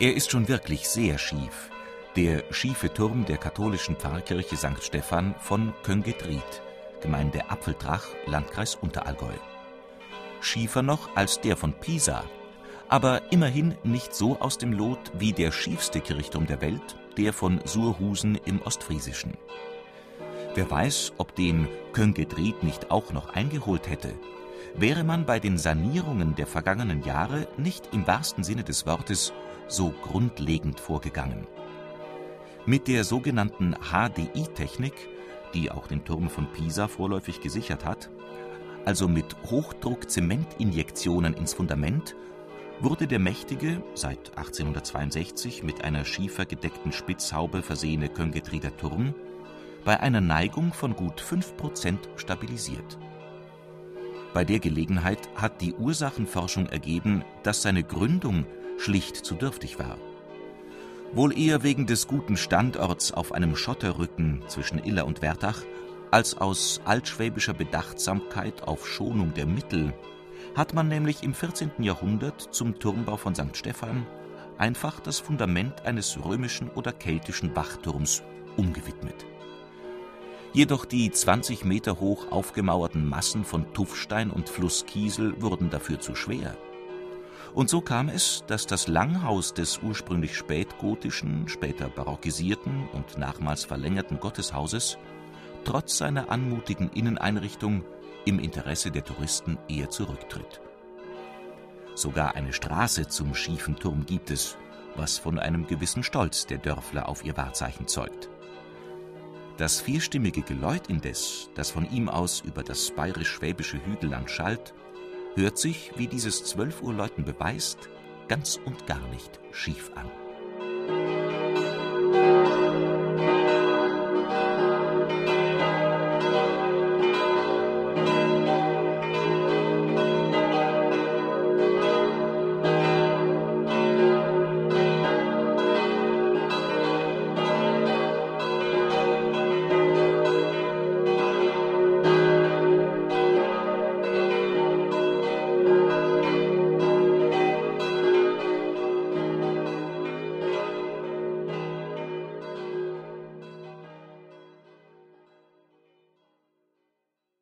Er ist schon wirklich sehr schief, der schiefe Turm der katholischen Pfarrkirche St. Stephan von Köngedried, Gemeinde Apfeldrach, Landkreis Unterallgäu. Schiefer noch als der von Pisa, aber immerhin nicht so aus dem Lot wie der schiefste Kirchturm der Welt, der von Surhusen im Ostfriesischen. Wer weiß, ob den Köngedried nicht auch noch eingeholt hätte, wäre man bei den Sanierungen der vergangenen Jahre nicht im wahrsten Sinne des Wortes so grundlegend vorgegangen. Mit der sogenannten HDI-Technik, die auch den Turm von Pisa vorläufig gesichert hat, also mit Hochdruck-Zementinjektionen ins Fundament, wurde der mächtige, seit 1862 mit einer schiefergedeckten Spitzhaube versehene Köngetrieder Turm bei einer Neigung von gut 5% stabilisiert. Bei der Gelegenheit hat die Ursachenforschung ergeben, dass seine Gründung schlicht zu dürftig war. Wohl eher wegen des guten Standorts auf einem Schotterrücken zwischen Iller und Wertach, als aus altschwäbischer Bedachtsamkeit auf Schonung der Mittel, hat man nämlich im 14. Jahrhundert zum Turmbau von St. Stephan einfach das Fundament eines römischen oder keltischen Wachturms umgewidmet. Jedoch die 20 Meter hoch aufgemauerten Massen von Tuffstein und Flusskiesel wurden dafür zu schwer. Und so kam es, dass das Langhaus des ursprünglich spätgotischen, später barockisierten und nachmals verlängerten Gotteshauses trotz seiner anmutigen Inneneinrichtung im Interesse der Touristen eher zurücktritt. Sogar eine Straße zum schiefen Turm gibt es, was von einem gewissen Stolz der Dörfler auf ihr Wahrzeichen zeugt. Das vierstimmige Geläut indes, das von ihm aus über das bayerisch-schwäbische Hügelland schallt, hört sich, wie dieses 12 Uhr Läuten beweist, ganz und gar nicht schief an.